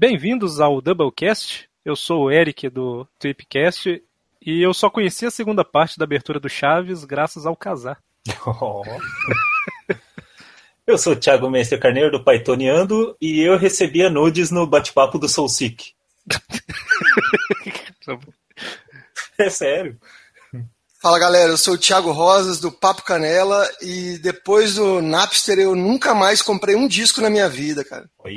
Bem-vindos ao Doublecast. Eu sou o Eric do Tripcast e eu só conheci a segunda parte da abertura do Chaves graças ao casar. Oh. eu sou o Thiago Mestre Carneiro do Pythoniando e eu recebia nudes no bate-papo do Soulseek. é sério. Fala galera, eu sou o Thiago Rosas do Papo Canela e depois do Napster eu nunca mais comprei um disco na minha vida, cara. Oi.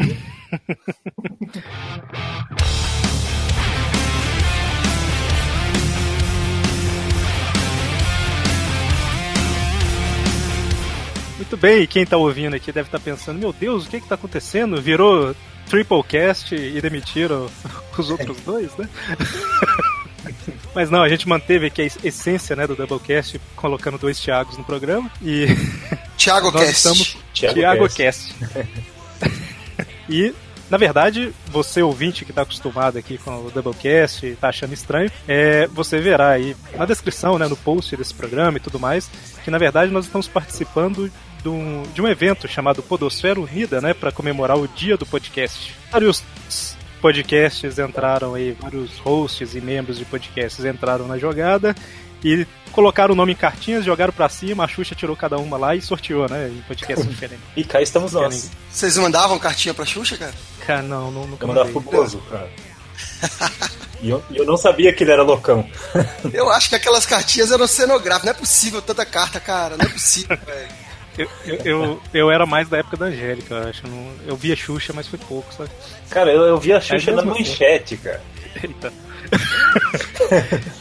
Muito bem, quem está ouvindo aqui deve estar tá pensando, meu Deus, o que está acontecendo? Virou Triplecast e demitiram os outros dois, né? Mas não, a gente manteve aqui a essência né, do Doublecast, colocando dois Thiagos no programa. E. Thiago Cast. Estamos... Thiago, Thiago Cast. e na verdade, você ouvinte que está acostumado aqui com o Doublecast e está achando estranho, é, você verá aí na descrição, né, no post desse programa e tudo mais, que na verdade nós estamos participando de um, de um evento chamado Podosfera Unida, né, para comemorar o dia do podcast. Vários podcasts entraram aí, vários hosts e membros de podcasts entraram na jogada e colocaram o nome em cartinhas, jogaram pra cima, a Xuxa tirou cada uma lá e sorteou, né? Em podcast diferente. e cá estamos nós. Vocês mandavam cartinha pra Xuxa, cara? Cara, não, não nunca Eu mandava pro Bozo, cara. E eu, eu, não sabia que ele era loucão. eu acho que aquelas cartinhas eram cenográficas. Não é possível tanta carta, cara. Não é possível, velho. Eu, eu, eu, eu, era mais da época da Angélica, eu acho. Não, eu via Xuxa, mas foi pouco, sabe? Cara, eu, eu via Xuxa é na manchete, cara. Eita.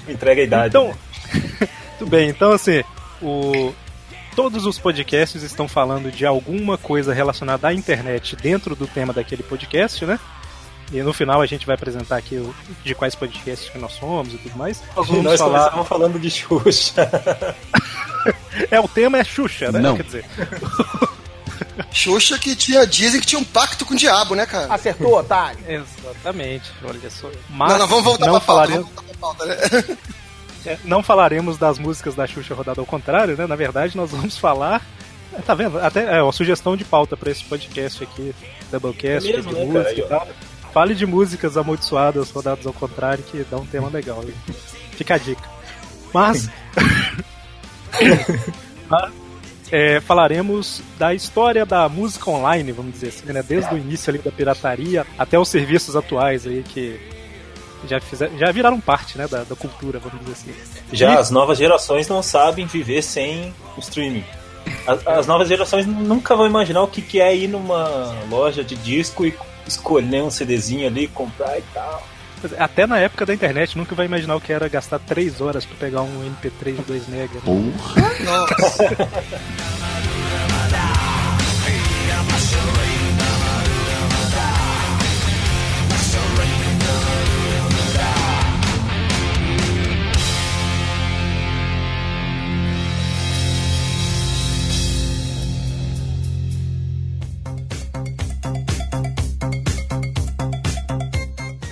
Entrega a idade. Então, tudo bem. Então, assim, o, todos os podcasts estão falando de alguma coisa relacionada à internet dentro do tema daquele podcast, né? E no final a gente vai apresentar aqui o, de quais podcasts que nós somos e tudo mais. Nós vamos nós falar... começamos falando de Xuxa. é, o tema é Xuxa, né? Não. Quer dizer. Xuxa que tinha, dizem que tinha um pacto com o diabo, né, cara? Acertou, otário. Exatamente, olha só. Mas não, não, vamos voltar não pra falaremos... pauta, vamos voltar pra pauta, né? É, não falaremos das músicas da Xuxa rodada ao contrário, né? Na verdade, nós vamos falar. Tá vendo? Até é uma sugestão de pauta para esse podcast aqui, Doublecast, é mesmo, de né, música cara? e tal. Fale de músicas amaldiçoadas rodadas ao contrário, que dá um tema legal. Fica a dica. Mas. Mas é, falaremos da história da música online, vamos dizer assim, né? Desde o início ali da pirataria até os serviços atuais aí que já, fizer, já viraram parte né, da, da cultura, vamos dizer assim. Já e... as novas gerações não sabem viver sem o streaming. As, as, novas gerações nunca vão imaginar o que, que é ir numa loja de disco e escolher um CDzinho ali, comprar e tal. Até na época da internet, nunca vai imaginar o que era gastar 3 horas para pegar um MP3 de 2 MB. Porra! Nossa!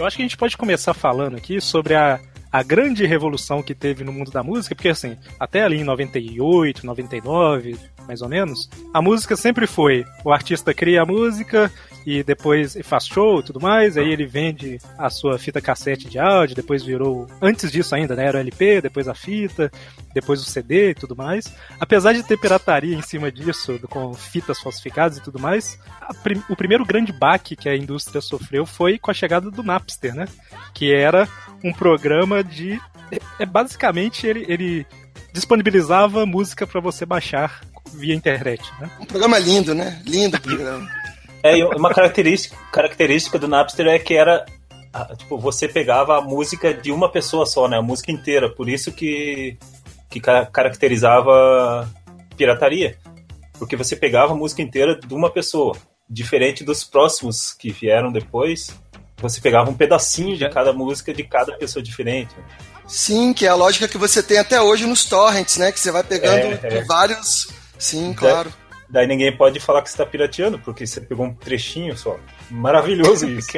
Eu acho que a gente pode começar falando aqui sobre a, a grande revolução que teve no mundo da música, porque assim, até ali em 98, 99, mais ou menos, a música sempre foi: o artista cria a música, e depois faz show e tudo mais, aí ele vende a sua fita cassete de áudio, depois virou, antes disso ainda, né, era o LP, depois a fita, depois o CD e tudo mais. Apesar de ter pirataria em cima disso, com fitas falsificadas e tudo mais, prim o primeiro grande baque que a indústria sofreu foi com a chegada do Napster, né, que era um programa de é, é basicamente ele, ele disponibilizava música para você baixar via internet, né? Um programa lindo, né? Lindo programa. É, uma característica, característica do Napster é que era tipo, você pegava a música de uma pessoa só, né? A música inteira. Por isso que, que caracterizava pirataria. Porque você pegava a música inteira de uma pessoa. Diferente dos próximos que vieram depois, você pegava um pedacinho de cada música de cada pessoa diferente. Sim, que é a lógica que você tem até hoje nos torrents, né? Que você vai pegando é, é. vários. Sim, claro. Daí ninguém pode falar que você está pirateando, porque você pegou um trechinho só. Maravilhoso isso.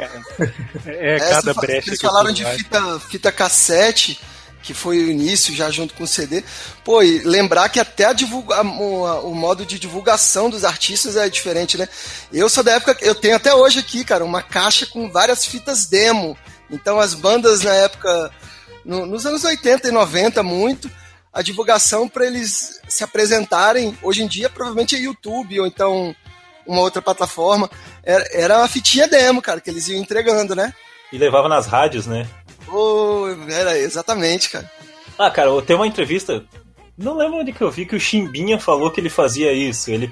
é, é, cada brecha. Eles falaram de fita, fita cassete. Que foi o início, já junto com o CD. Pô, e lembrar que até a divulga, o, o, modo de divulgação dos artistas é diferente, né? Eu sou da época, eu tenho até hoje aqui, cara, uma caixa com várias fitas demo. Então as bandas na época, no, nos anos 80 e 90, muito, a divulgação para eles se apresentarem, hoje em dia provavelmente é YouTube ou então uma outra plataforma, era, era uma fitinha demo, cara, que eles iam entregando, né? E levava nas rádios, né? Oh, era exatamente, cara. Ah, cara, tem uma entrevista. Não lembro onde que eu vi que o Chimbinha falou que ele fazia isso. Ele,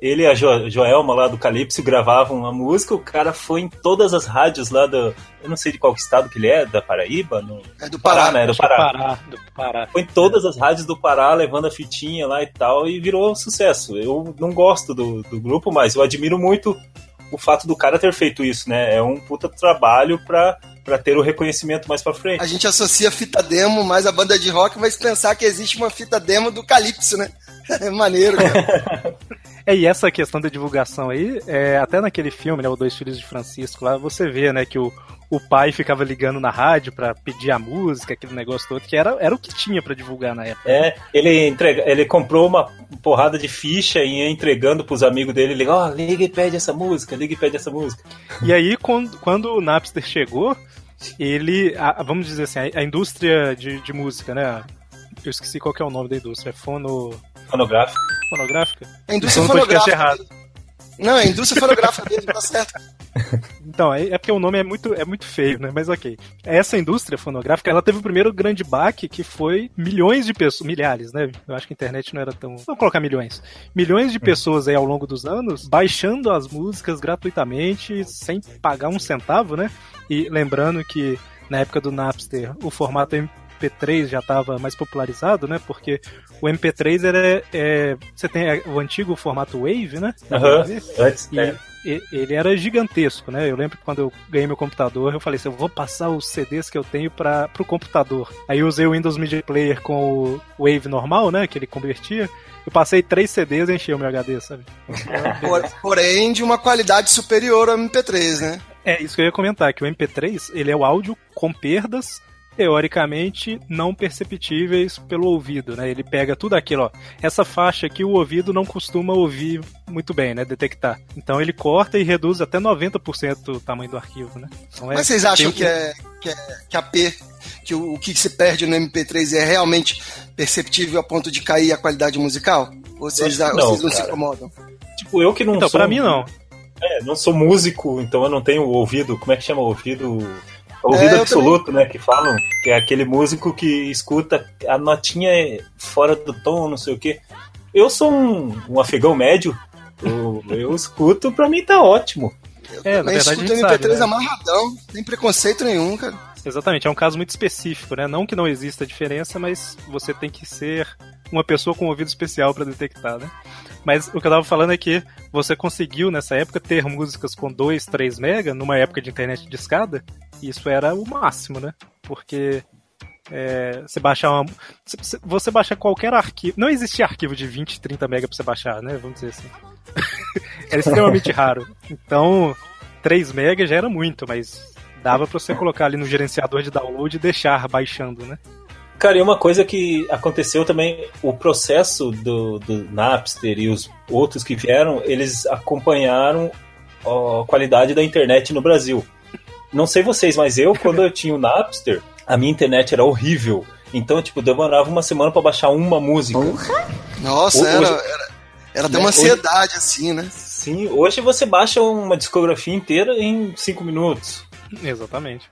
ele e a jo, Joelma lá do Calypso gravavam uma música, o cara foi em todas as rádios lá do. Eu não sei de qual estado que ele é, da Paraíba? No, é do Pará, né? É do Pará. Pará. do Pará. Foi em todas as rádios do Pará, levando a fitinha lá e tal, e virou um sucesso. Eu não gosto do, do grupo, mas eu admiro muito o fato do cara ter feito isso, né? É um puta trabalho pra para ter o reconhecimento mais para frente. A gente associa fita demo mais a banda de rock, mas pensar que existe uma fita demo do Calypso, né? É maneiro, cara. é, e essa questão da divulgação aí, é, até naquele filme, né, o Dois Filhos de Francisco, lá você vê, né, que o, o pai ficava ligando na rádio para pedir a música, aquele negócio todo, que era, era o que tinha para divulgar na época. É, ele, entrega, ele comprou uma porrada de ficha e ia entregando pros amigos dele, liga, ó, oh, liga e pede essa música, liga e pede essa música. E aí, quando, quando o Napster chegou, ele, a, vamos dizer assim, a, a indústria de, de, música, né? Eu esqueci qual é o nome da indústria, é fono... Fonográfica. Fonográfica? A indústria então, fonográfica. Errado. Não, a indústria fonográfica mesmo, tá certo. Então, é, é porque o nome é muito, é muito feio, né? Mas ok. Essa indústria fonográfica, ela teve o primeiro grande baque que foi milhões de pessoas, milhares, né? Eu acho que a internet não era tão. Vamos colocar milhões. Milhões de pessoas aí ao longo dos anos baixando as músicas gratuitamente, sem pagar um centavo, né? E lembrando que na época do Napster o formato MP3 já estava mais popularizado, né? Porque o MP3 era. É, você tem o antigo formato Wave, né? Aham. Uhum. Antes, e, é. ele era gigantesco, né? Eu lembro que quando eu ganhei meu computador, eu falei assim, eu vou passar os CDs que eu tenho para o computador. Aí eu usei o Windows Media Player com o Wave normal, né? Que ele convertia. Eu passei três CDs e enchi o meu HD, sabe? Porém, de uma qualidade superior ao MP3, né? É, isso que eu ia comentar, que o MP3, ele é o áudio com perdas teoricamente não perceptíveis pelo ouvido, né? Ele pega tudo aquilo, ó. Essa faixa aqui o ouvido não costuma ouvir muito bem, né? Detectar. Então ele corta e reduz até 90% o tamanho do arquivo, né? Então, é, Mas vocês acham que, é, que, é, que a P, que o, o que se perde no MP3 é realmente perceptível a ponto de cair a qualidade musical? Ou vocês, não, vocês não se incomodam? Tipo, eu que não então, sou. Pra mim, não. É, não sou músico, então eu não tenho ouvido. Como é que chama o ouvido? Ouvido é, absoluto, também... né? Que falam que é aquele músico que escuta a notinha fora do tom, não sei o quê. Eu sou um, um afegão médio. Eu, eu escuto, pra mim tá ótimo. Eu é, na verdade, escuto MP3 sabe, né? amarradão, sem preconceito nenhum, cara. Exatamente, é um caso muito específico, né? Não que não exista diferença, mas você tem que ser uma pessoa com ouvido especial para detectar, né? Mas o que eu tava falando é que você conseguiu nessa época ter músicas com 2, 3 mega, numa época de internet de escada, isso era o máximo, né? Porque é, você baixar uma. Você baixar qualquer arquivo. Não existia arquivo de 20, 30 mega pra você baixar, né? Vamos dizer assim. era extremamente raro. Então, 3 mega já era muito, mas dava pra você colocar ali no gerenciador de download e deixar baixando, né? Cara, e uma coisa que aconteceu também, o processo do, do Napster e os outros que vieram, eles acompanharam a qualidade da internet no Brasil. Não sei vocês, mas eu, quando eu tinha o Napster, a minha internet era horrível. Então, tipo, demorava uma semana para baixar uma música. Nossa, hoje, era, era, era até uma ansiedade, hoje, assim, né? Sim, hoje você baixa uma discografia inteira em cinco minutos. Exatamente.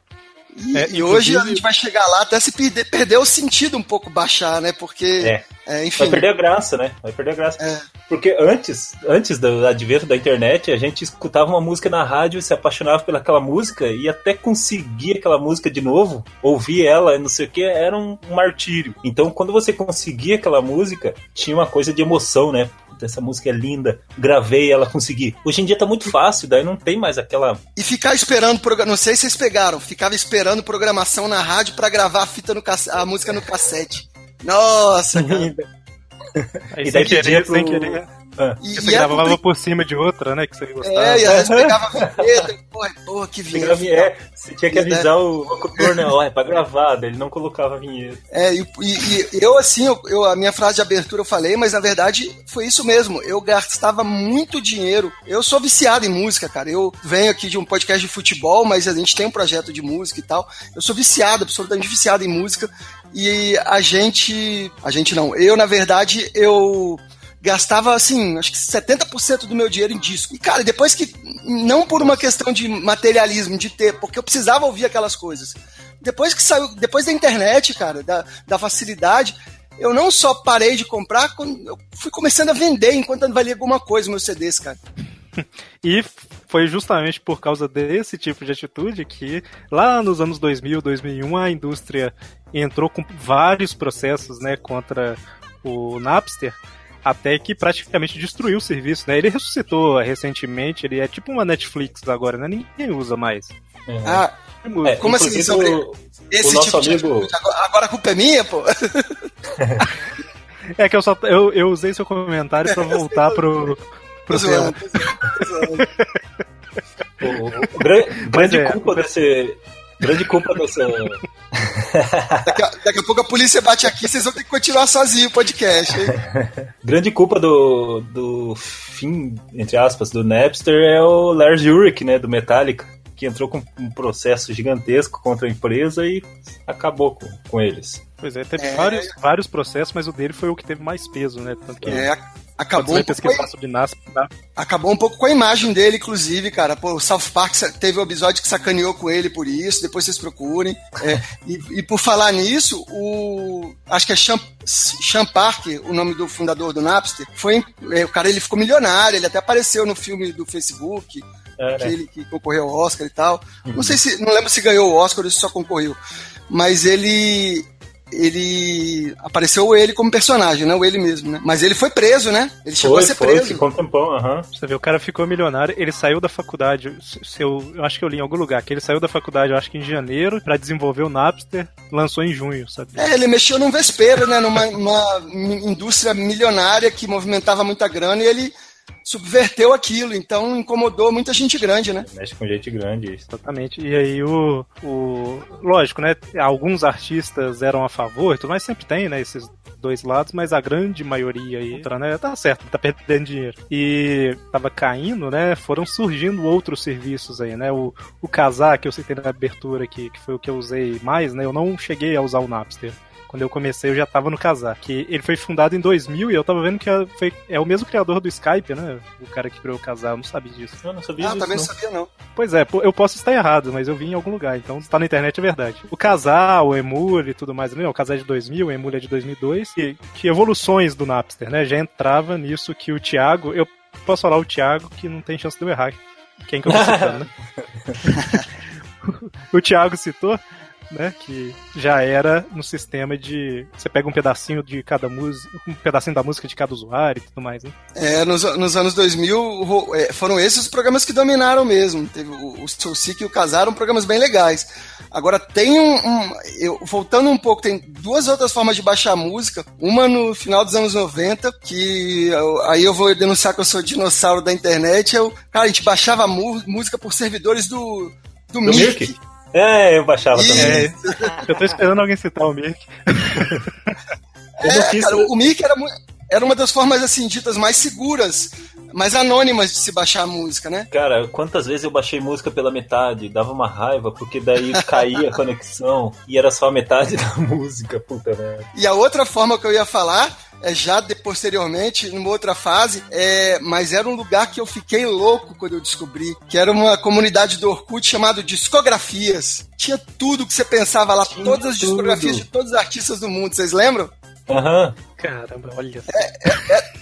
E, é, e hoje a gente vai chegar lá até se perder, perder o sentido um pouco baixar, né? Porque. É. É, enfim. Vai perder a graça, né? Vai perder a graça. É. Porque antes, antes do advento da internet, a gente escutava uma música na rádio, se apaixonava pelaquela música e até conseguir aquela música de novo, ouvir ela, não sei o que, era um martírio. Então, quando você conseguia aquela música, tinha uma coisa de emoção, né? Essa música é linda, gravei ela, consegui. Hoje em dia tá muito fácil, daí não tem mais aquela. E ficar esperando, não sei se vocês pegaram, ficava esperando programação na rádio para gravar a fita no a música no cassete. Nossa, cara. E daí sem querer, pro... sem querer. Ah. E, você e gravava é por cima de outra, né? Que você gostava. É, e às vezes pegava vinheta, porra, porra, que vinheta. É, você tinha que avisar o locutor, né? Ó, é pra gravar, ele não colocava vinheta. É, e, e, e eu, assim, eu, eu, a minha frase de abertura eu falei, mas na verdade foi isso mesmo. Eu gastava muito dinheiro. Eu sou viciado em música, cara. Eu venho aqui de um podcast de futebol, mas a gente tem um projeto de música e tal. Eu sou viciado, absolutamente viciado em música. E a gente. A gente não. Eu, na verdade, eu gastava assim, acho que 70% do meu dinheiro em disco. E cara, depois que não por uma questão de materialismo, de ter, porque eu precisava ouvir aquelas coisas. Depois que saiu, depois da internet, cara, da, da facilidade, eu não só parei de comprar, eu fui começando a vender enquanto valia alguma coisa meus CDs, cara. E foi justamente por causa desse tipo de atitude que lá nos anos 2000, 2001 a indústria entrou com vários processos, né, contra o Napster, até que praticamente destruiu o serviço, né? Ele ressuscitou recentemente, ele é tipo uma Netflix agora, né? Ninguém usa mais. Uhum. Ah, é, como assim? Sobre o, esse o tipo amigo... de agora a culpa é minha, pô? é que eu só eu, eu usei seu comentário para voltar pro pro zoando, o, o, grande, é, culpa desse. Grande culpa dessa. Daqui a, daqui a, pouco a polícia bate aqui, vocês vão ter que continuar sozinho o podcast. Hein? Grande culpa do, do fim, entre aspas, do Napster é o Lars Ulrich, né, do Metallica, que entrou com um processo gigantesco contra a empresa e acabou com, com eles. Pois é, teve é... Vários, vários processos, mas o dele foi o que teve mais peso, né? Tanto que... É, acabou um NASP, tá? acabou um pouco com a imagem dele, inclusive, cara. Pô, o South Park teve um episódio que sacaneou com ele por isso, depois vocês procurem. É, e, e, por falar nisso, o acho que é Sean, Sean Park, o nome do fundador do Napster, foi é, o cara ele ficou milionário, ele até apareceu no filme do Facebook. É, né? que concorreu ao Oscar e tal. Uhum. Não sei se. Não lembro se ganhou o Oscar ou se só concorreu. Mas ele ele apareceu ele como personagem, não ele mesmo, né? Mas ele foi preso, né? Ele chegou foi, a ser foi, preso. Ficou um tempão, aham. Uhum. Você vê, o cara ficou milionário, ele saiu da faculdade, se eu, eu acho que eu li em algum lugar, que ele saiu da faculdade, eu acho que em janeiro, para desenvolver o Napster, lançou em junho, sabe? É, ele mexeu num vespeiro, né? Numa, numa indústria milionária que movimentava muita grana e ele subverteu aquilo, então incomodou muita gente grande, né? Mexe com gente grande, isso. Exatamente. E aí o, o. Lógico, né? Alguns artistas eram a favor, mas sempre tem, né? Esses dois lados, mas a grande maioria aí, né? Tá certo, tá perdendo dinheiro. E tava caindo, né? Foram surgindo outros serviços aí, né? O, o Casar, que eu citei na abertura aqui, que foi o que eu usei mais, né? Eu não cheguei a usar o Napster quando eu comecei, eu já tava no Casar. Que ele foi fundado em 2000 e eu tava vendo que é, foi, é o mesmo criador do Skype, né? O cara que criou o Casar, eu não sabia disso. Eu não sabia ah, disso. também não sabia, não. Pois é, eu posso estar errado, mas eu vi em algum lugar, então se tá na internet é verdade. O Casar, o Emule e tudo mais, não, o Casar é de 2000, o Emule é de 2002. E que evoluções do Napster, né? Já entrava nisso que o Thiago, eu posso falar o Thiago que não tem chance de eu errar. Quem que eu tô citando, né? o Thiago citou né? Que já era no sistema de. Você pega um pedacinho de cada música, um pedacinho da música de cada usuário e tudo mais, né? É, nos, nos anos 2000 é, foram esses os programas que dominaram mesmo. Teve o, o Soulseek e o Casar, programas bem legais. Agora tem um. um eu, voltando um pouco, tem duas outras formas de baixar música. Uma no final dos anos 90, que eu, aí eu vou denunciar que eu sou dinossauro da internet. Eu, cara, a gente baixava música por servidores do, do, do Mirk. Mirk. É, eu baixava Isso. também. É, eu tô esperando alguém citar o Mirk. é, cara, o Mirk era, era uma das formas, assim, ditas mais seguras, mais anônimas de se baixar a música, né? Cara, quantas vezes eu baixei música pela metade, dava uma raiva, porque daí caía a conexão e era só a metade da música, puta merda. E a outra forma que eu ia falar já de, posteriormente, numa outra fase, é, mas era um lugar que eu fiquei louco quando eu descobri, que era uma comunidade do Orkut chamado Discografias. Tinha tudo que você pensava lá, Tinha todas as tudo. discografias de todos os artistas do mundo, vocês lembram? Aham. Uhum. Caramba, olha. É, é, é,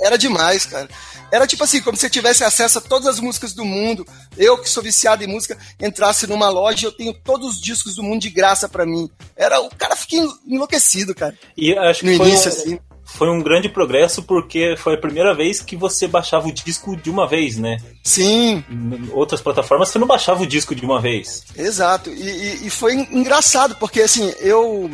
era demais, cara. Era tipo assim, como se você tivesse acesso a todas as músicas do mundo. Eu, que sou viciado em música, entrasse numa loja e eu tenho todos os discos do mundo de graça para mim. Era, o cara fica enlouquecido, cara. E acho que no foi início, um, assim foi um grande progresso porque foi a primeira vez que você baixava o disco de uma vez, né? Sim. Em outras plataformas você não baixava o disco de uma vez. Exato. E, e, e, foi engraçado porque assim eu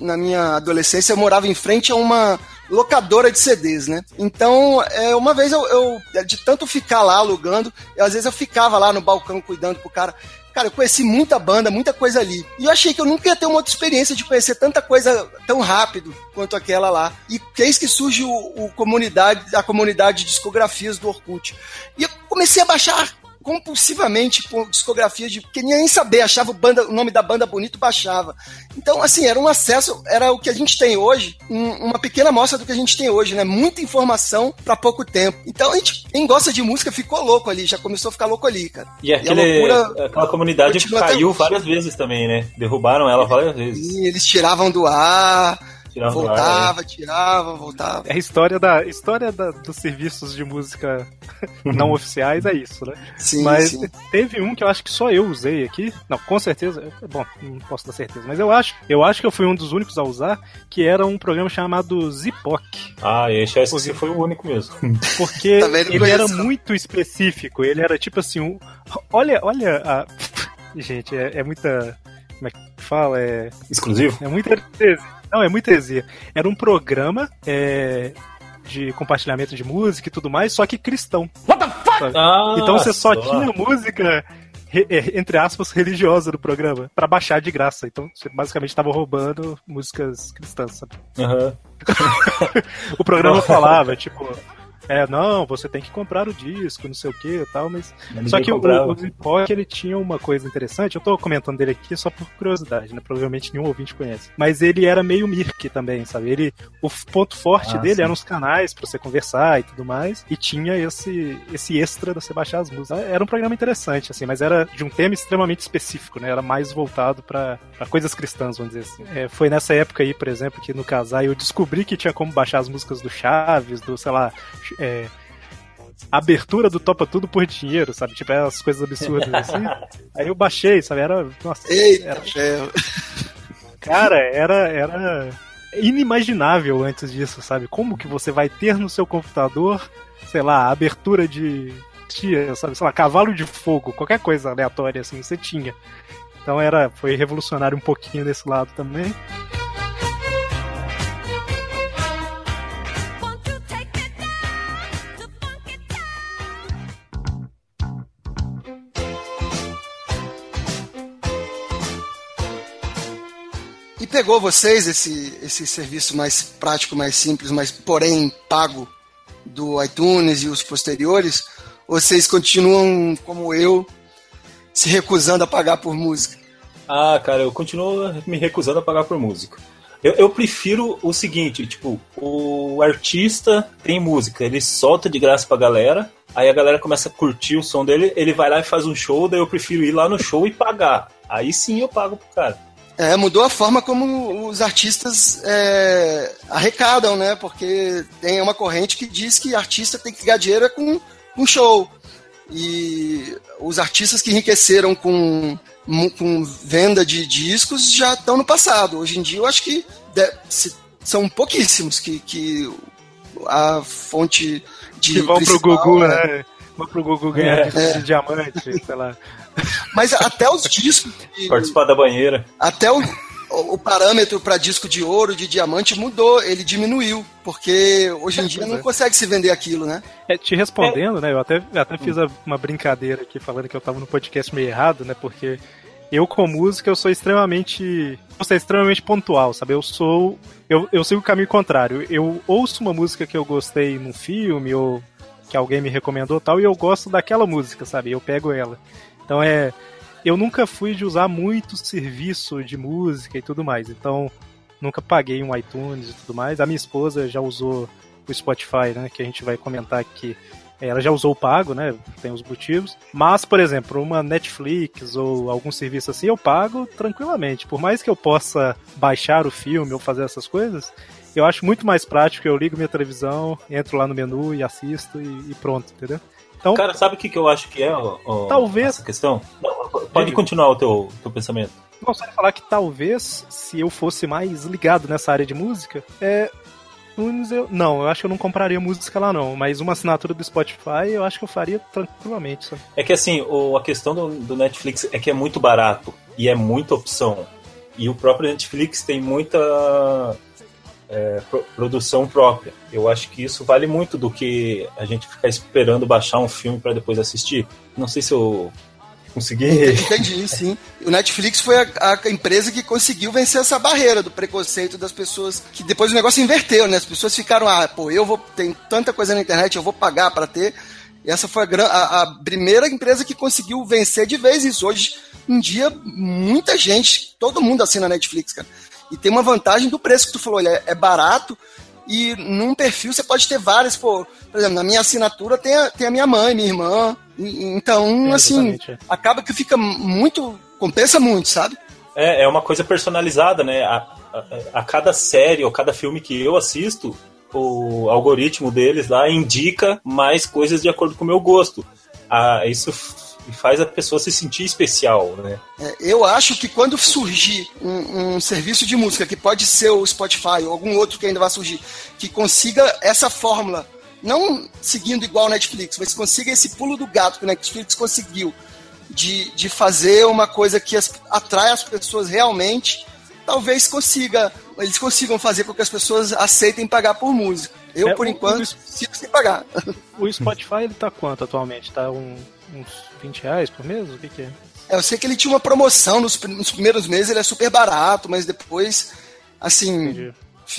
na minha adolescência eu morava em frente a uma locadora de CDs, né? Então, é, uma vez eu, eu, de tanto ficar lá alugando, às vezes eu ficava lá no balcão cuidando pro cara. Cara, eu conheci muita banda, muita coisa ali. E eu achei que eu nunca ia ter uma outra experiência de conhecer tanta coisa tão rápido quanto aquela lá. E eis que surge o, o comunidade, a comunidade de discografias do Orkut. E eu comecei a baixar compulsivamente com discografia de que nem saber, achava o, banda, o nome da banda bonito, baixava. Então, assim, era um acesso, era o que a gente tem hoje, um, uma pequena amostra do que a gente tem hoje, né? Muita informação para pouco tempo. Então, a gente, quem gosta de música ficou louco ali, já começou a ficar louco ali, cara. E, aquele, e loucura, aquela comunidade caiu várias vezes também, né? Derrubaram ela várias vezes. E eles tiravam do ar Tirava voltava, ar, tirava, voltava. É a história, da, história da, dos serviços de música não oficiais é isso, né? Sim, mas sim. teve um que eu acho que só eu usei aqui. Não, com certeza. Bom, não posso dar certeza, mas eu acho, eu acho que eu fui um dos únicos a usar, que era um programa chamado Zipoc. Ah, esse acho que foi o único mesmo. Porque ele era muito específico. Ele era tipo assim, um, olha, olha a. Gente, é, é muita. Como é que fala? É. Exclusivo? É muita não, é muita heresia. Era um programa é, de compartilhamento de música e tudo mais, só que cristão. What the fuck? Ah, então você só, só tinha música é, entre aspas, religiosa do programa, para baixar de graça. Então, você basicamente estava roubando músicas cristãs, sabe? Uhum. o programa falava, tipo, é, não, você tem que comprar o disco, não sei o que e tal, mas. Só que comprava. o, o Zipoc, ele tinha uma coisa interessante, eu tô comentando dele aqui só por curiosidade, né? Provavelmente nenhum ouvinte conhece. Mas ele era meio Mirk também, sabe? Ele, o ponto forte ah, dele sim. eram os canais pra você conversar e tudo mais, e tinha esse, esse extra de você baixar as músicas. Era um programa interessante, assim, mas era de um tema extremamente específico, né? Era mais voltado para coisas cristãs, vamos dizer assim. É, foi nessa época aí, por exemplo, que no casar eu descobri que tinha como baixar as músicas do Chaves, do, sei lá, é, abertura do Topa Tudo por dinheiro, sabe? Tipo, as coisas absurdas assim. Aí eu baixei, sabe? Era. Nossa. Eita, era... Cara, era, era inimaginável antes disso, sabe? Como que você vai ter no seu computador, sei lá, abertura de tia, sabe? Sei lá, cavalo de fogo, qualquer coisa aleatória assim, você tinha. Então era, foi revolucionário um pouquinho desse lado também. Pegou vocês esse, esse serviço mais prático, mais simples, mas porém pago do iTunes e os posteriores? Ou vocês continuam, como eu, se recusando a pagar por música? Ah, cara, eu continuo me recusando a pagar por música. Eu, eu, prefiro o seguinte, tipo, o artista tem música, ele solta de graça pra galera, aí a galera começa a curtir o som dele, ele vai lá e faz um show, daí eu prefiro ir lá no show e pagar. Aí sim eu pago pro cara. É, mudou a forma como os artistas é, arrecadam, né? Porque tem uma corrente que diz que artista tem que ganhar dinheiro é com, com show. E os artistas que enriqueceram com, com venda de discos já estão no passado. Hoje em dia eu acho que se, são pouquíssimos que, que a fonte de. Que vão pro Google, né? né? Vão pro Google ganhar é. de diamante, sei lá. Mas até os discos. De, Participar da banheira. Até o, o parâmetro para disco de ouro, de diamante mudou, ele diminuiu, porque hoje em dia não consegue se vender aquilo, né? É, te respondendo, né? Eu até, eu até fiz uma brincadeira aqui falando que eu tava no podcast meio errado, né? Porque eu com música eu sou extremamente. Eu sou extremamente pontual, sabe? Eu sou. Eu, eu sigo o caminho contrário. Eu ouço uma música que eu gostei num filme ou que alguém me recomendou tal, e eu gosto daquela música, sabe? Eu pego ela. Então é. Eu nunca fui de usar muito serviço de música e tudo mais. Então, nunca paguei um iTunes e tudo mais. A minha esposa já usou o Spotify, né? Que a gente vai comentar aqui. Ela já usou o pago, né? Tem os motivos. Mas, por exemplo, uma Netflix ou algum serviço assim, eu pago tranquilamente. Por mais que eu possa baixar o filme ou fazer essas coisas, eu acho muito mais prático. Eu ligo minha televisão, entro lá no menu e assisto e, e pronto, entendeu? Então, Cara, sabe o que, que eu acho que é ó, talvez, essa questão? Não, pode continuar o teu, teu pensamento. Não, só falar que talvez, se eu fosse mais ligado nessa área de música, é, não, eu acho que eu não compraria música lá não, mas uma assinatura do Spotify eu acho que eu faria tranquilamente. Sabe? É que assim, o, a questão do, do, Netflix é que é muito barato e é muita opção. E o próprio Netflix tem muita é, pro, produção própria. Eu acho que isso vale muito do que a gente ficar esperando baixar um filme para depois assistir. Não sei se eu consegui. Entendi, sim. O Netflix foi a, a, empresa que conseguiu vencer essa barreira do preconceito das pessoas. Que depois o negócio inverteu, né? As pessoas ficaram, ah, pô, eu vou. Tem tanta coisa na internet, eu vou pagar para ter. E essa foi a, a, a, primeira empresa que conseguiu vencer de vez isso. Hoje em dia, muita gente, todo mundo assina Netflix, cara. E tem uma vantagem do preço que tu falou, ele é, é barato e num perfil você pode ter várias, pô, por exemplo, na minha assinatura tem a, tem a minha mãe, minha irmã, e, então, é, assim, é. acaba que fica muito, compensa muito, sabe? É, é uma coisa personalizada, né? A, a, a cada série ou cada filme que eu assisto, o algoritmo deles lá indica mais coisas de acordo com o meu gosto. Ah, isso e faz a pessoa se sentir especial, né? É, eu acho que quando surgir um, um, serviço de música, que pode ser o Spotify ou algum outro que ainda vai surgir, que consiga essa fórmula, não seguindo igual o Netflix, mas consiga esse pulo do gato que o Netflix conseguiu, de, de fazer uma coisa que as, atrai as pessoas realmente, talvez consiga, eles consigam fazer com que as pessoas aceitem pagar por música. Eu, é, por o, enquanto, o, sigo sem pagar. O Spotify, ele tá quanto atualmente? Tá um, uns 20 reais por mês? O que, que é? é? Eu sei que ele tinha uma promoção nos, nos primeiros meses, ele é super barato, mas depois, assim, Entendi.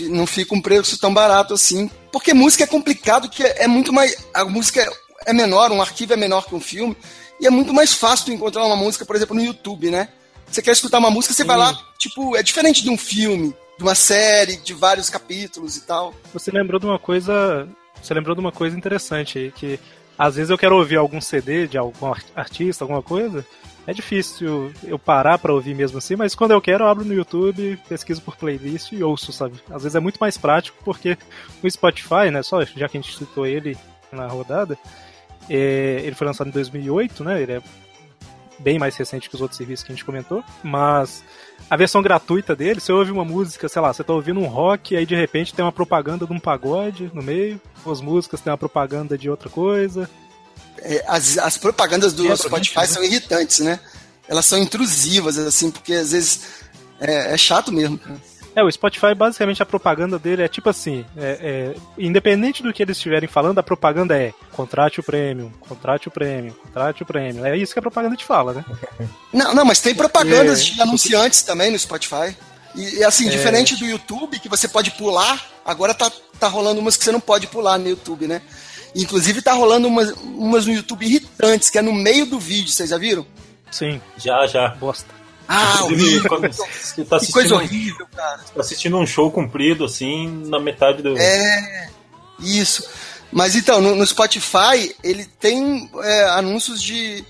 não fica um preço tão barato assim. Porque música é complicado, que é, é muito mais. A música é, é menor, um arquivo é menor que um filme, e é muito mais fácil tu encontrar uma música, por exemplo, no YouTube, né? Você quer escutar uma música, você Sim. vai lá, tipo, é diferente de um filme, de uma série, de vários capítulos e tal. Você lembrou de uma coisa. Você lembrou de uma coisa interessante aí, que às vezes eu quero ouvir algum CD de algum artista, alguma coisa. É difícil eu parar para ouvir mesmo assim, mas quando eu quero, eu abro no YouTube, pesquiso por playlist e ouço, sabe? Às vezes é muito mais prático porque o Spotify, né, só já que a gente citou ele na rodada, é, ele foi lançado em 2008, né? Ele é bem mais recente que os outros serviços que a gente comentou, mas a versão gratuita dele, você ouve uma música, sei lá, você tá ouvindo um rock, aí de repente tem uma propaganda de um pagode no meio, as músicas tem uma propaganda de outra coisa. É, as, as propagandas do é, Spotify são irritantes, né? Elas são intrusivas, assim, porque às vezes é, é chato mesmo, cara. É, o Spotify, basicamente, a propaganda dele é tipo assim: é, é, independente do que eles estiverem falando, a propaganda é contrate o prêmio, contrate o prêmio, contrate o prêmio. É isso que a propaganda te fala, né? Não, não, mas tem propagandas é. de anunciantes também no Spotify. E assim, é. diferente do YouTube, que você pode pular, agora tá, tá rolando umas que você não pode pular no YouTube, né? Inclusive tá rolando umas, umas no YouTube irritantes, que é no meio do vídeo, vocês já viram? Sim. Já, já. Bosta. Ah, quando você tá que coisa horrível, cara. Você tá assistindo um show comprido, assim, na metade do. É, isso. Mas então, no, no Spotify, ele tem é, anúncios de,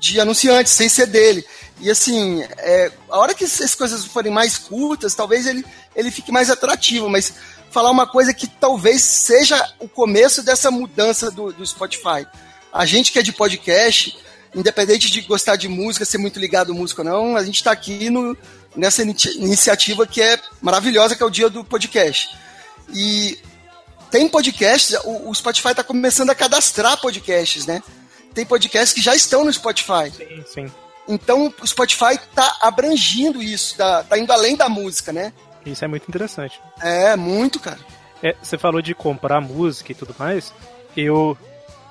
de anunciantes, sem ser dele. E assim, é, a hora que essas coisas forem mais curtas, talvez ele, ele fique mais atrativo, mas falar uma coisa que talvez seja o começo dessa mudança do, do Spotify. A gente que é de podcast, independente de gostar de música, ser muito ligado à música ou não, a gente está aqui no, nessa iniciativa que é maravilhosa, que é o dia do podcast. E tem podcasts, o, o Spotify está começando a cadastrar podcasts, né? Tem podcasts que já estão no Spotify. Sim, sim. Então o Spotify está abrangindo isso, está tá indo além da música, né? Isso é muito interessante. É, muito, cara. É, você falou de comprar música e tudo mais. Eu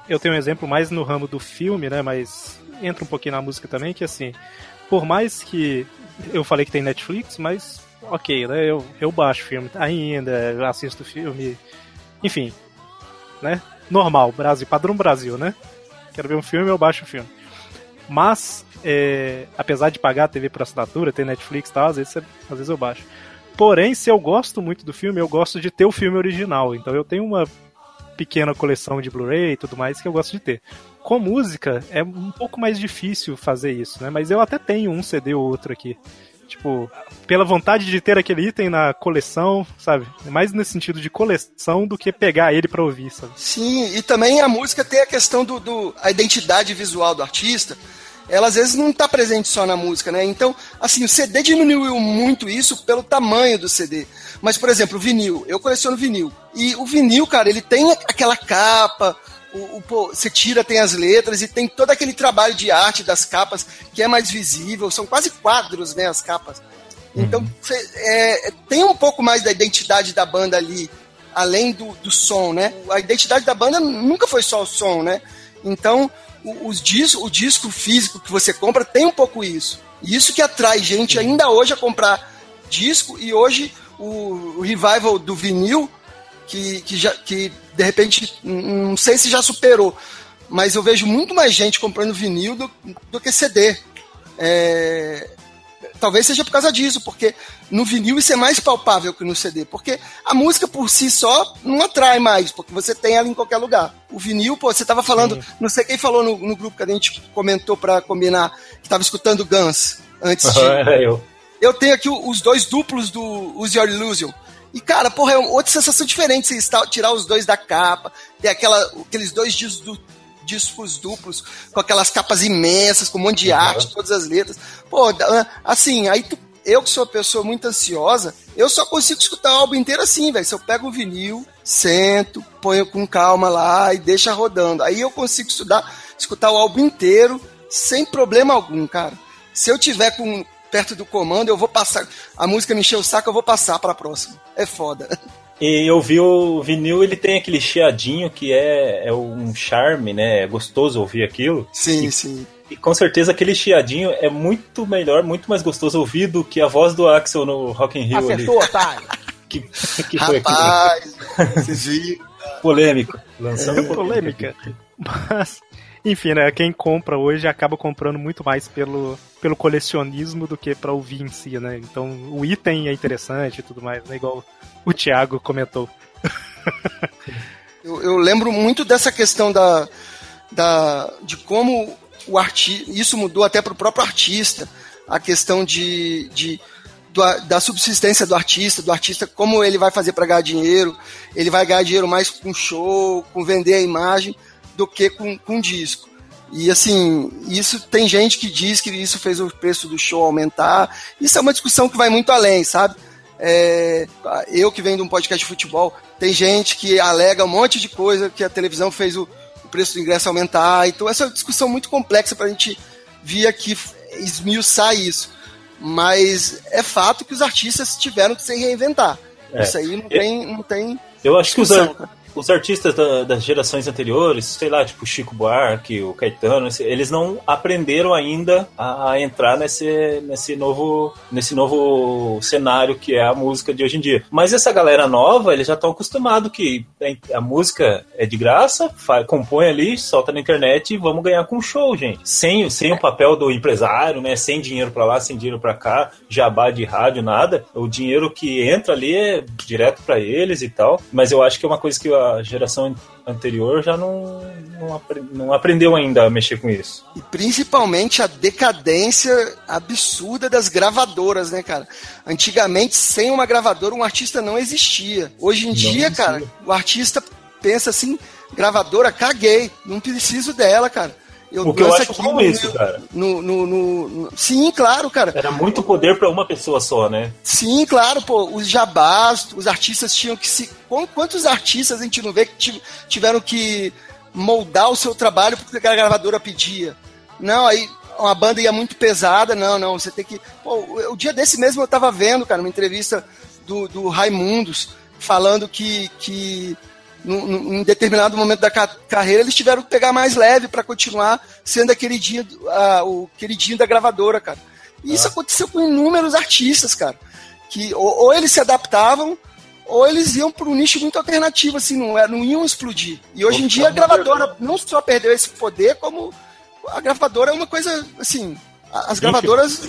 eu tenho um exemplo mais no ramo do filme, né? Mas entra um pouquinho na música também, que assim, por mais que eu falei que tem Netflix, mas ok, né? Eu, eu baixo filme ainda, assisto filme, enfim, né? Normal, Brasil, padrão Brasil, né? Quero ver um filme, eu baixo o filme. Mas, é, apesar de pagar a TV por assinatura, ter Netflix e tal, às vezes, às vezes eu baixo. Porém, se eu gosto muito do filme, eu gosto de ter o filme original. Então eu tenho uma pequena coleção de Blu-ray e tudo mais que eu gosto de ter. Com música é um pouco mais difícil fazer isso, né? Mas eu até tenho um CD ou outro aqui. Tipo, pela vontade de ter aquele item na coleção, sabe? Mais nesse sentido de coleção do que pegar ele para ouvir, sabe? Sim, e também a música tem a questão do, do a identidade visual do artista ela às vezes não está presente só na música, né? Então, assim, o CD diminuiu muito isso pelo tamanho do CD. Mas, por exemplo, o vinil, eu coleciono vinil. E o vinil, cara, ele tem aquela capa, o, o pô, você tira, tem as letras e tem todo aquele trabalho de arte das capas que é mais visível, são quase quadros, né, as capas. Então cê, é, tem um pouco mais da identidade da banda ali, além do, do som, né? A identidade da banda nunca foi só o som, né? Então o, os discos, o disco físico que você compra tem um pouco isso. Isso que atrai gente ainda hoje a comprar disco e hoje o, o revival do vinil que, que, já, que de repente não sei se já superou, mas eu vejo muito mais gente comprando vinil do, do que CD. É, talvez seja por causa disso, porque no vinil isso é mais palpável que no CD, porque a música por si só não atrai mais, porque você tem ela em qualquer lugar. O vinil, pô, você tava falando, Sim. não sei quem falou no, no, grupo que a gente comentou para combinar, que tava escutando Guns antes de. Eu. Eu tenho aqui os dois duplos do Use Your Illusion. E, cara, porra, é outra sensação diferente você tirar os dois da capa, ter aquela, aqueles dois discos do, discos duplos, com aquelas capas imensas, com um monte de uhum. arte, todas as letras. Pô, assim, aí tu, eu que sou uma pessoa muito ansiosa, eu só consigo escutar o álbum inteiro assim, velho. Se eu pego o vinil, sento, ponho com calma lá e deixa rodando. Aí eu consigo estudar, escutar o álbum inteiro sem problema algum, cara. Se eu tiver com perto do comando, eu vou passar. A música me encheu o saco, eu vou passar para a próxima. É foda. E eu vi o vinil, ele tem aquele chiadinho que é, é um charme, né? É gostoso ouvir aquilo. Sim, e, sim. E com certeza aquele chiadinho é muito melhor, muito mais gostoso ouvir do que a voz do Axel no Rock in Rio. Acertou, otário! que, que foi Rapaz, vocês viram? Polêmico. Lançando é, polêmica. Mas, enfim, né? Quem compra hoje acaba comprando muito mais pelo, pelo colecionismo do que para ouvir em si, né? Então o item é interessante e tudo mais, né? Igual o Thiago comentou. eu, eu, lembro muito dessa questão da, da de como o artista. Isso mudou até para o próprio artista. A questão de, de do, da subsistência do artista, do artista, como ele vai fazer para ganhar dinheiro. Ele vai ganhar dinheiro mais com show, com vender a imagem, do que com, com disco. E assim, isso tem gente que diz que isso fez o preço do show aumentar. Isso é uma discussão que vai muito além, sabe? É, eu que venho de um podcast de futebol, tem gente que alega um monte de coisa que a televisão fez o, o preço do ingresso aumentar. Então, essa é uma discussão muito complexa para a gente vir aqui esmiuçar isso. Mas é fato que os artistas tiveram que se reinventar. É. Isso aí não tem. Não tem eu acho que os, os artistas da, das gerações anteriores, sei lá, tipo Chico Buarque, o Caetano, eles não aprenderam ainda a entrar nesse, nesse, novo, nesse novo cenário que é a música de hoje em dia. Mas essa galera nova, eles já estão acostumados que a música é de graça, faz, compõe ali, solta na internet e vamos ganhar com show, gente. Sem, sem o papel do empresário, né? Sem dinheiro para lá, sem dinheiro para cá, jabá de rádio, nada. O dinheiro que entra ali é direto para eles e tal. Mas eu acho que é uma coisa que a geração anterior já não, não, não, aprendeu ainda a mexer com isso. E principalmente a decadência absurda das gravadoras, né, cara? Antigamente, sem uma gravadora, um artista não existia. Hoje em não dia, existia. cara, o artista pensa assim: gravadora, caguei, não preciso dela, cara. Eu o que eu acho como isso, cara. No, no, no, no, Sim, claro, cara. Era muito poder para uma pessoa só, né? Sim, claro, pô. Os jabás, os artistas tinham que se. Quantos artistas a gente não vê que tiveram que moldar o seu trabalho porque a gravadora pedia? Não, aí uma banda ia muito pesada, não, não, você tem que. Pô, o dia desse mesmo eu tava vendo, cara, uma entrevista do, do Raimundos falando que, que num, em determinado momento da ca carreira, eles tiveram que pegar mais leve para continuar sendo aquele dia, uh, o queridinho da gravadora, cara. E ah. isso aconteceu com inúmeros artistas, cara. Que ou, ou eles se adaptavam, ou eles iam para um nicho muito alternativo, assim, não, é, não iam explodir. E hoje em dia a gravadora não só perdeu esse poder, como a gravadora é uma coisa, assim, as gravadoras.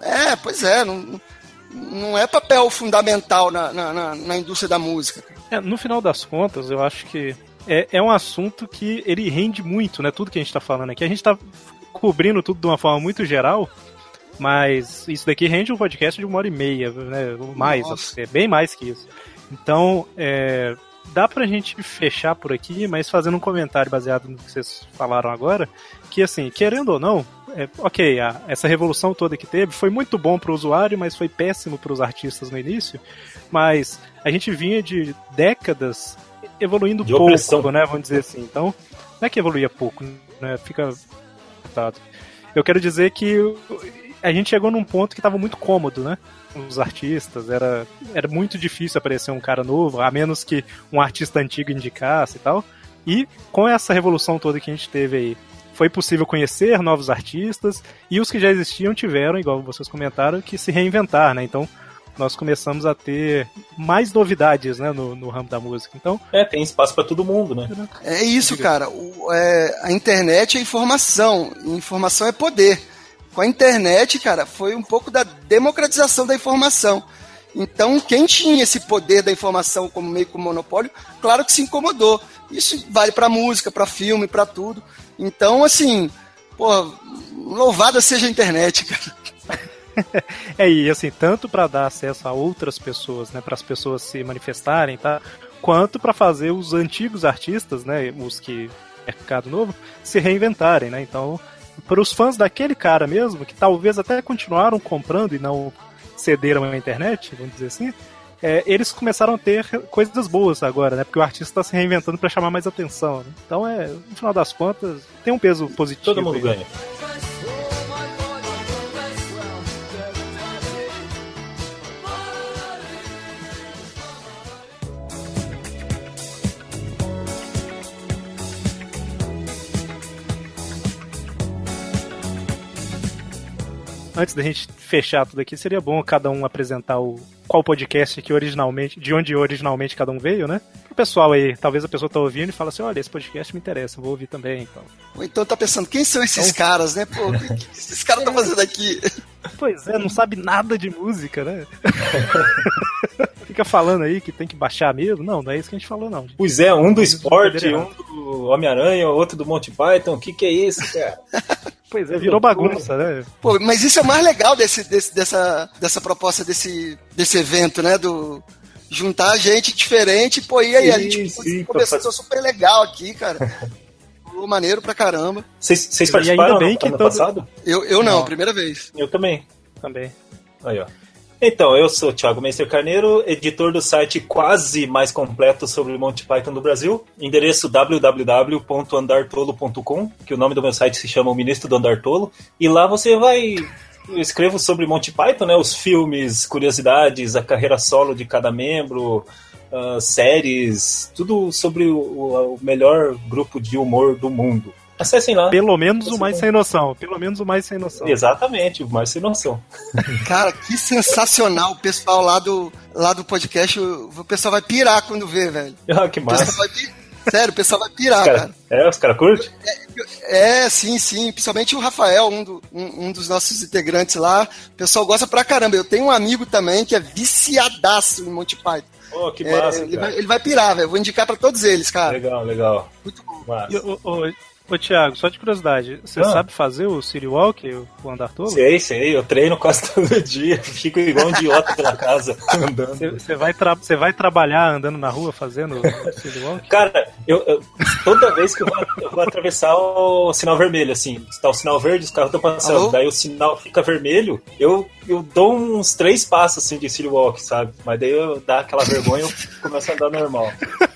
É, pois é, não, não é papel fundamental na, na, na indústria da música. É, no final das contas, eu acho que é, é um assunto que ele rende muito, né? Tudo que a gente está falando aqui. A gente está cobrindo tudo de uma forma muito geral, mas isso daqui rende um podcast de uma hora e meia, né? Mais, é bem mais que isso. Então, é, dá pra gente fechar por aqui, mas fazendo um comentário baseado no que vocês falaram agora, que assim, querendo ou não, é, ok, a, essa revolução toda que teve foi muito bom para o usuário, mas foi péssimo para os artistas no início. Mas a gente vinha de décadas evoluindo de pouco, opressão. né? Vamos dizer assim. Então, não é que evoluía pouco, né? Fica. Eu quero dizer que a gente chegou num ponto que estava muito cômodo, né? Os artistas, era, era muito difícil aparecer um cara novo, a menos que um artista antigo indicasse e tal. E com essa revolução toda que a gente teve aí, foi possível conhecer novos artistas e os que já existiam tiveram, igual vocês comentaram, que se reinventar, né? Então nós começamos a ter mais novidades né, no, no ramo da música. Então, é, tem espaço para todo mundo, né? É isso, cara. O, é, a internet é informação, e informação é poder. Com a internet, cara, foi um pouco da democratização da informação. Então, quem tinha esse poder da informação como meio com monopólio, claro que se incomodou. Isso vale para música, para filme, para tudo. Então, assim, pô, louvada seja a internet, cara. é, e assim, tanto para dar acesso a outras pessoas, né, para as pessoas se manifestarem, tá? Quanto para fazer os antigos artistas, né, os que mercado novo, se reinventarem, né? Então, para os fãs daquele cara mesmo, que talvez até continuaram comprando e não cederam à internet, vamos dizer assim, é, eles começaram a ter coisas boas agora, né? Porque o artista está se reinventando para chamar mais atenção. Né? Então, é, no final das contas, tem um peso positivo. Todo mundo aí. ganha. Antes da gente fechar tudo aqui, seria bom cada um apresentar o qual podcast que originalmente, de onde originalmente cada um veio, né? O pessoal aí, talvez a pessoa tá ouvindo e fala assim, olha, esse podcast me interessa, vou ouvir também, então. Ou então tá pensando, quem são esses então... caras, né? Pô, o que esses caras estão fazendo aqui? Pois é, não sabe nada de música, né? Fica falando aí que tem que baixar mesmo. Não, não é isso que a gente falou, não. Pois é, um do esporte, um do Homem-Aranha, outro do Monty Python. O que, que é isso, cara? Pois é, virou bagunça, né? Pô, mas isso é o mais legal desse, desse, dessa, dessa proposta desse, desse evento, né? Do juntar gente diferente, pô, e aí sim, a gente sim, começou faz... super legal aqui, cara. Ficou maneiro pra caramba. Vocês participaram bem que ano todo... passado? Eu, eu não, não, primeira vez. Eu também. Também. Aí, ó. Então, eu sou o Thiago Meister Carneiro, editor do site quase mais completo sobre Monty Python do Brasil, endereço www.andartolo.com, que o nome do meu site se chama O Ministro do Andartolo, e lá você vai eu escrevo sobre Monty Python, né, os filmes, curiosidades, a carreira solo de cada membro, uh, séries, tudo sobre o, o melhor grupo de humor do mundo. Acessem lá. Pelo menos o mais sem noção. Pelo menos o mais sem noção. Exatamente, o mais sem noção. Cara, que sensacional. O pessoal lá do, lá do podcast, o pessoal vai pirar quando vê, velho. Ah, que massa. Sério, o pessoal vai pirar, cara, cara. É, os caras curtem? É, é, sim, sim. Principalmente o Rafael, um, do, um, um, dos nossos integrantes lá. O pessoal gosta pra caramba. Eu tenho um amigo também que é viciadaço em Monty Python. Oh, que massa, é, ele, vai, ele, vai, pirar, velho. Vou indicar pra todos eles, cara. Legal, legal. Muito bom. Massa. E, o, o, Ô, Thiago, só de curiosidade, você ah. sabe fazer o City Walk, o andar todo? Sei, sei, eu treino quase todo dia, fico igual um idiota pela casa, andando. Você vai, tra vai trabalhar andando na rua fazendo o City Walk? Cara, eu, eu, toda vez que eu vou, eu vou, atravessar o sinal vermelho, assim, está o sinal verde, os carros estão passando, Alô? daí o sinal fica vermelho, eu, eu dou uns três passos, assim, de City Walk, sabe? Mas daí eu dá aquela vergonha e eu começo a andar normal.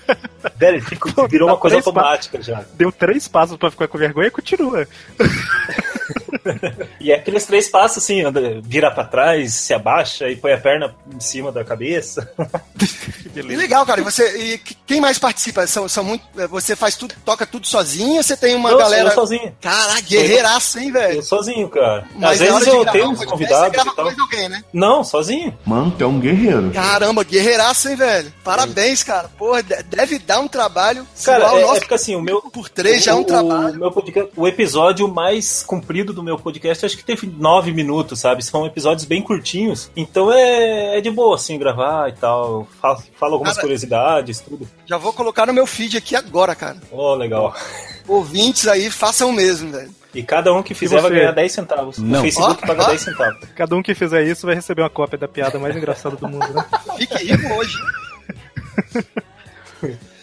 Velho, virou uma coisa automática já. Deu três passos pra ficar com vergonha e continua. e é aqueles três passos assim, anda, vira pra trás, se abaixa e põe a perna em cima da cabeça. que legal, cara. E você, e quem mais participa? São, são muito, você faz tudo, toca tudo sozinho ou você tem uma eu, galera. Eu sozinho. Caraca, guerreiraço, hein, velho? Eu sozinho, cara. Mas Às vezes eu tenho uns convidados. Você grava alguém, né? Não, sozinho. Mano, tu é um guerreiro. Caramba, guerreiraço, hein, velho? Parabéns, cara. Porra, deve dar um trabalho. Cara, é, nosso, é porque assim, o meu. Por três já é um trabalho. O, meu podcast, o episódio mais comprido do meu podcast acho que teve nove minutos, sabe? São episódios bem curtinhos. Então é, é de boa, assim, gravar e tal. Falo, falo algumas cara, curiosidades, tudo. Já vou colocar no meu feed aqui agora, cara. Oh, legal. Ouvintes aí, façam o mesmo, velho. E cada um que fizer vai ganhar 10 centavos. Não. O Facebook oh, paga oh. 10 centavos. Cada um que fizer isso vai receber uma cópia da piada mais engraçada do mundo, né? Fique rico hoje.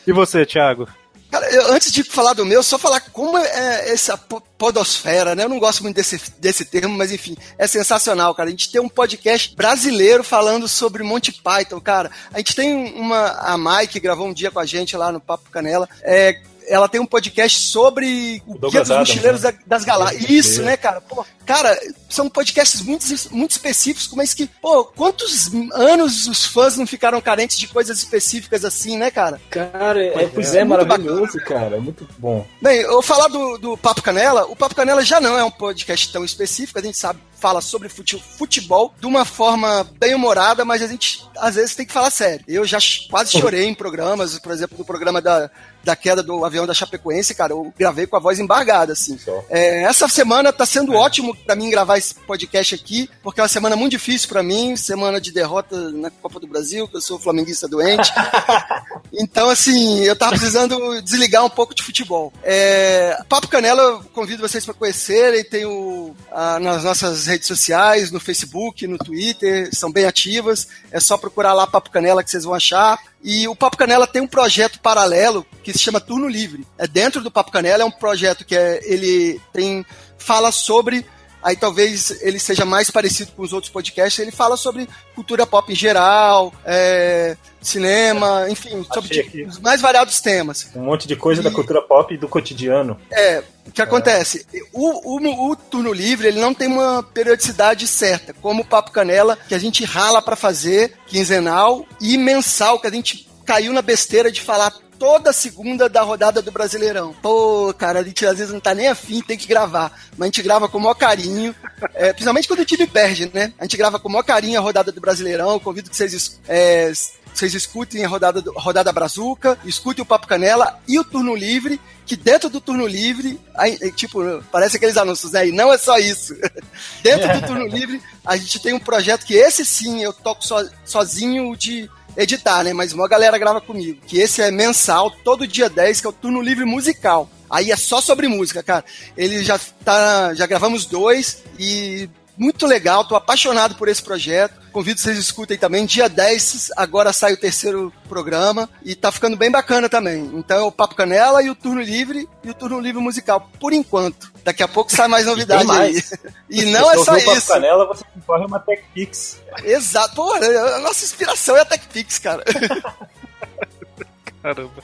e você, Thiago? Cara, eu, antes de falar do meu, só falar como é essa podosfera, né? Eu não gosto muito desse, desse termo, mas enfim, é sensacional, cara. A gente tem um podcast brasileiro falando sobre Monty Python, cara. A gente tem uma. A Mai que gravou um dia com a gente lá no Papo Canela. É, ela tem um podcast sobre o, Guia dos Mochileiros né? das Galáxias. Isso, né, cara? Pô, cara, são podcasts muito, muito específicos, mas que, pô, quantos anos os fãs não ficaram carentes de coisas específicas assim, né, cara? Cara, é, pois é, é maravilhoso, bacana. cara. É muito bom. Bem, eu vou falar do, do Papo Canela. O Papo Canela já não é um podcast tão específico, a gente sabe, fala sobre futebol de uma forma bem humorada, mas a gente às vezes tem que falar sério. Eu já quase chorei em programas, por exemplo, no programa da, da queda do avião da Chapecoense, cara, eu gravei com a voz embargada, assim. É, essa semana tá sendo é. ótimo para mim gravar esse podcast aqui, porque é uma semana muito difícil para mim, semana de derrota na Copa do Brasil, que eu sou flamenguista doente. então, assim, eu tava precisando desligar um pouco de futebol. É, Papo Canela, eu convido vocês para conhecerem, tenho a, nas nossas redes sociais, no Facebook, no Twitter, são bem ativas, é só procurar lá Papo Canela que vocês vão achar. E o Papo Canela tem um projeto paralelo que se chama Turno Livre. É dentro do Papo Canela é um projeto que é, ele tem fala sobre aí talvez ele seja mais parecido com os outros podcasts. Ele fala sobre cultura pop em geral, é, cinema, enfim, sobre os mais variados temas. Um monte de coisa e, da cultura pop e do cotidiano. É, o que acontece? O, o, o, turno livre ele não tem uma periodicidade certa, como o Papo Canela, que a gente rala para fazer, quinzenal, e mensal, que a gente caiu na besteira de falar toda segunda da rodada do Brasileirão. Pô, cara, a gente às vezes não tá nem afim, tem que gravar. Mas a gente grava com o maior carinho, é, principalmente quando o time perde, né? A gente grava com o maior carinho a rodada do Brasileirão. Convido que vocês é, vocês escutem a rodada, do, rodada Brazuca, escutem o Papo Canela e o Turno Livre, que dentro do Turno Livre, aí, tipo, parece aqueles anúncios, né? E não é só isso. dentro do Turno Livre, a gente tem um projeto que esse sim eu toco so, sozinho de editar, né? Mas uma galera grava comigo. Que esse é mensal, todo dia 10, que é o turno livre musical. Aí é só sobre música, cara. Ele já tá. Já gravamos dois e muito legal, tô apaixonado por esse projeto. Convido vocês escutem também. Dia 10, agora sai o terceiro programa e tá ficando bem bacana também. Então é o Papo Canela e o Turno Livre e o Turno Livre Musical, por enquanto. Daqui a pouco sai mais novidade mais. aí. E não é só isso. Papo Canela, você concorre uma TechPix. Exato. Pô, a nossa inspiração é a TechPix, cara. Caramba.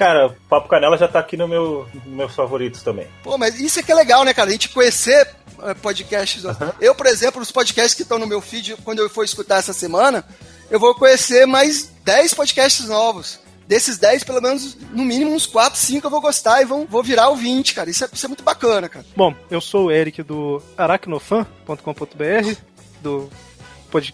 Cara, Papo Canela já tá aqui no meu, nos meus favoritos também. Pô, mas isso é que é legal, né, cara? A gente conhecer podcasts. Uhum. Eu, por exemplo, os podcasts que estão no meu feed, quando eu for escutar essa semana, eu vou conhecer mais 10 podcasts novos. Desses 10, pelo menos, no mínimo uns 4, 5 eu vou gostar e vão, vou virar o 20, cara. Isso é, isso é muito bacana, cara. Bom, eu sou o Eric do aracnofan.com.br, do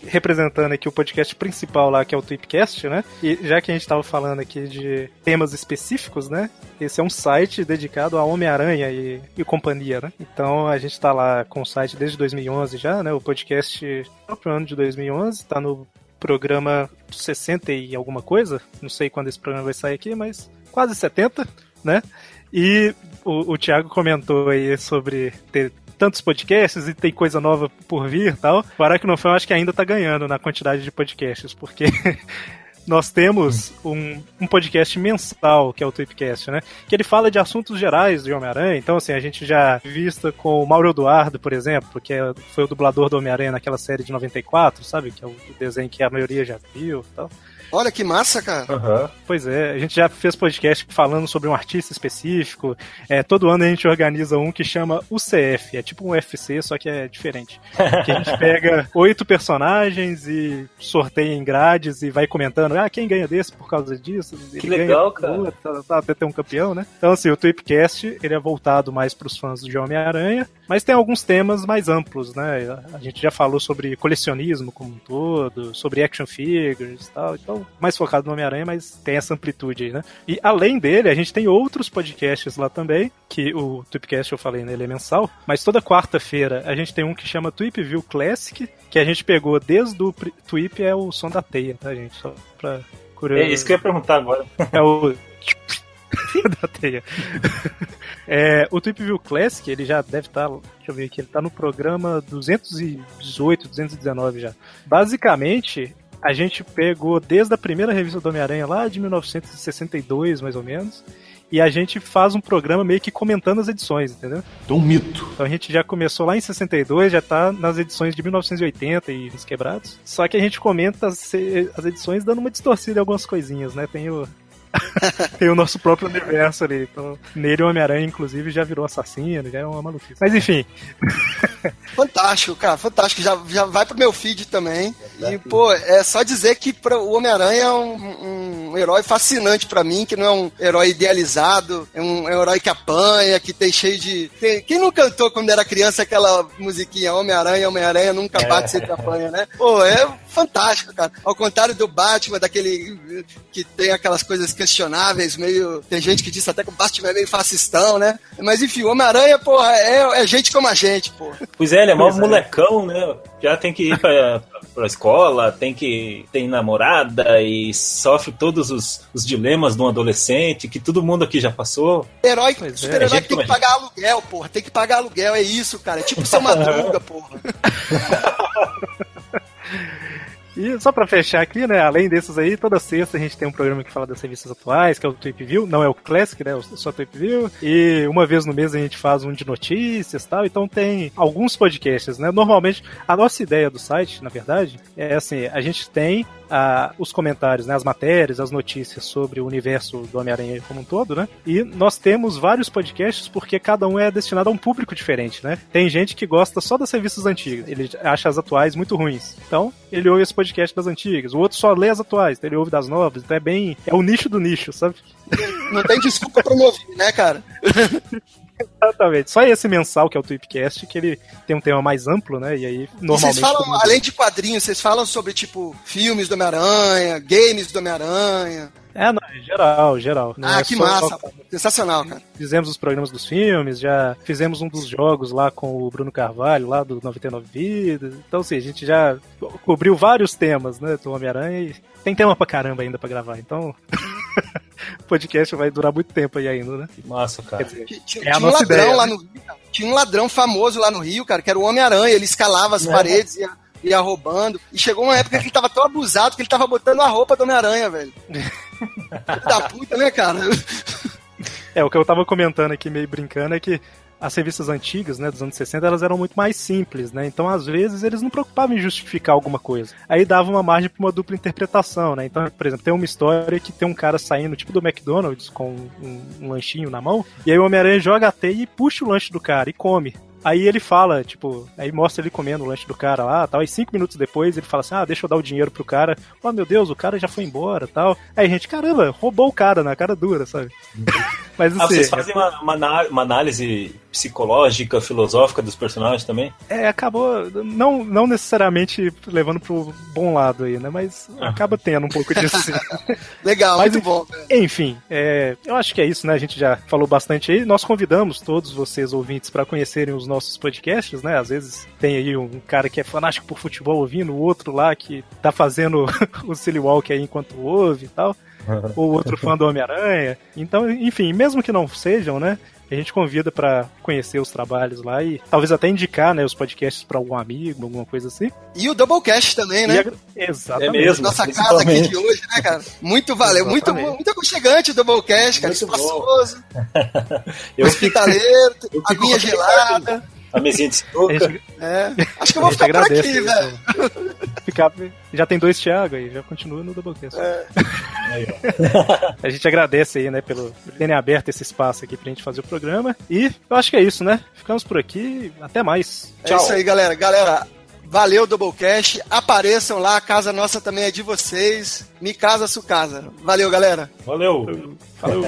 representando aqui o podcast principal lá, que é o Tweepcast, né? E já que a gente estava falando aqui de temas específicos, né? Esse é um site dedicado a Homem-Aranha e, e, companhia, né? Então a gente está lá com o site desde 2011 já, né? O podcast próprio ano de 2011, está no programa 60 e alguma coisa, não sei quando esse programa vai sair aqui, mas quase 70, né? E o, o Thiago comentou aí sobre ter tantos podcasts e tem coisa nova por vir e tal. O Aracnofan acho que ainda tá ganhando na quantidade de podcasts, porque nós temos um, um, podcast mensal, que é o Tweepcast, né? Que ele fala de assuntos gerais de Homem-Aranha. Então, assim, a gente já vista com o Mauro Eduardo, por exemplo, que é, foi o dublador do Homem-Aranha naquela série de 94, sabe? Que é o desenho que a maioria já viu e tal. Olha que massa, cara. Uhum. Pois é, a gente já fez podcast falando sobre um artista específico. É, todo ano a gente organiza um que chama UCF, é tipo um UFC, só que é diferente. que a gente pega oito personagens e sorteia em grades e vai comentando, ah, quem ganha desse por causa disso? Que legal, cara. Tá, tá, até ter um campeão, né? Então, assim, o Tweepcast, ele é voltado mais para os fãs de Homem-Aranha, mas tem alguns temas mais amplos, né? A gente já falou sobre colecionismo como um todo, sobre action figures e tal, então mais focado no Homem-Aranha, mas tem essa amplitude aí, né? E além dele, a gente tem outros podcasts lá também, que o Tweepcast eu falei, né, ele é mensal, mas toda quarta-feira a gente tem um que chama Tweep View Classic, que a gente pegou desde o Tweep é o som da teia, tá, gente? Só pra curiosidade. É isso que eu ia perguntar agora. É o da teia. é, o Tweep View Classic, ele já deve estar, tá, deixa eu ver aqui, ele tá no programa 218, 219 já. Basicamente, a gente pegou desde a primeira revista do Homem-Aranha lá de 1962, mais ou menos, e a gente faz um programa meio que comentando as edições, entendeu? Um mito. Então a gente já começou lá em 62, já tá nas edições de 1980 e os quebrados. Só que a gente comenta as, as edições dando uma distorcida em algumas coisinhas, né? Tem o, tem o nosso próprio universo ali. Então, nele o Homem-Aranha, inclusive, já virou assassino, já é uma maluquice. Mas enfim. Fantástico, cara, fantástico. Já, já vai pro meu feed também. E, pô, é só dizer que pra, o Homem-Aranha é um, um herói fascinante para mim, que não é um herói idealizado, é um, é um herói que apanha, que tem cheio de. Tem, quem não cantou quando era criança aquela musiquinha Homem-Aranha, Homem-Aranha nunca bate, sempre apanha, né? Pô, é fantástico, cara. Ao contrário do Batman, daquele que tem aquelas coisas questionáveis, meio. Tem gente que diz até que o Batman é meio fascistão, né? Mas enfim, o Homem-Aranha, porra, é, é gente como a gente, pô. Pois é, ele é mó molecão, né? Já tem que ir pra, pra escola, tem que tem namorada e sofre todos os, os dilemas de um adolescente, que todo mundo aqui já passou. Herói, super-herói é, que tem que pagar aluguel, porra. Tem que pagar aluguel, é isso, cara. É tipo ser madruga, porra. E só pra fechar aqui, né? Além desses aí, toda sexta a gente tem um programa que fala das revistas atuais, que é o Trip View, não é o Classic, né? Só Trip View. E uma vez no mês a gente faz um de notícias e tal. Então tem alguns podcasts, né? Normalmente, a nossa ideia do site, na verdade, é assim: a gente tem a, os comentários, né, as matérias, as notícias sobre o universo do Homem-Aranha como um todo, né? E nós temos vários podcasts porque cada um é destinado a um público diferente, né? Tem gente que gosta só das revistas antigas, ele acha as atuais muito ruins. Então, ele ouve esse podcast das antigas. O outro só lê as atuais, então ele ouve das novas. Então é bem. É o nicho do nicho, sabe? Não tem desculpa pra não ouvir, né, cara? Exatamente. Só esse mensal, que é o Tweepcast, que ele tem um tema mais amplo, né? E aí, normalmente. E vocês falam, além de quadrinhos, vocês falam sobre, tipo, filmes do Homem-Aranha, games do Homem-Aranha. É, não, geral, geral. Ah, é que massa. Só... Sensacional, cara. Fizemos os programas dos filmes, já fizemos um dos jogos lá com o Bruno Carvalho, lá do 99 Vidas. Então, assim, a gente já cobriu vários temas, né, do Homem-Aranha e tem tema pra caramba ainda pra gravar. Então, o podcast vai durar muito tempo aí ainda, né? Massa, cara. Dizer, tinha, é tinha um ladrão ideia, lá né? no Tinha um ladrão famoso lá no Rio, cara, que era o Homem-Aranha. Ele escalava as é. paredes e ia, ia roubando. E chegou uma época que ele tava tão abusado que ele tava botando a roupa do Homem-Aranha, velho. da puta, né, cara? É, o que eu tava comentando aqui, meio brincando, é que as revistas antigas, né, dos anos 60, elas eram muito mais simples, né? Então, às vezes, eles não preocupavam em justificar alguma coisa. Aí dava uma margem para uma dupla interpretação, né? Então, por exemplo, tem uma história que tem um cara saindo, tipo do McDonald's, com um, um lanchinho na mão, e aí o Homem-Aranha joga a teia e puxa o lanche do cara e come. Aí ele fala, tipo, aí mostra ele comendo o lanche do cara lá, tal. E cinco minutos depois ele fala assim: ah, deixa eu dar o dinheiro pro cara. Oh, meu Deus, o cara já foi embora, tal. Aí gente, caramba, roubou o cara na cara dura, sabe? Mas ah, assim, vocês fazem uma, uma, uma, análise psicológica, filosófica dos personagens também? É, acabou não, não necessariamente levando pro bom lado aí, né? Mas ah. acaba tendo um pouco disso sim. Legal, Mas, muito bom. Enfim, é, eu acho que é isso, né? A gente já falou bastante aí. Nós convidamos todos vocês ouvintes para conhecerem os nossos podcasts, né? Às vezes tem aí um cara que é fanático por futebol ouvindo, o outro lá que tá fazendo o silly walk aí enquanto ouve e tal ou outro fã do Homem-Aranha. Então, enfim, mesmo que não sejam, né? A gente convida para conhecer os trabalhos lá e talvez até indicar, né, os podcasts para algum amigo, alguma coisa assim. E o Doublecast também, né? A... Exatamente. É mesmo, Nossa casa aqui de hoje, né, cara? Muito valeu, muito, muito aconchegante o Doublecast, cara, muito espaçoso. eu hospitaleiro, a minha gelada. A mesinha de sinuca. É. Acho que eu vou ficar por aqui, velho. Ficar... Já tem dois Thiago aí, já continua no Doublecast. É. a gente agradece aí, né, pelo terem aberto esse espaço aqui pra gente fazer o programa. E eu acho que é isso, né? Ficamos por aqui. Até mais. É Tchau. isso aí, galera. Galera, Valeu, Doublecast. Apareçam lá, a casa nossa também é de vocês. Me casa, su casa. Valeu, galera. Valeu. Falou.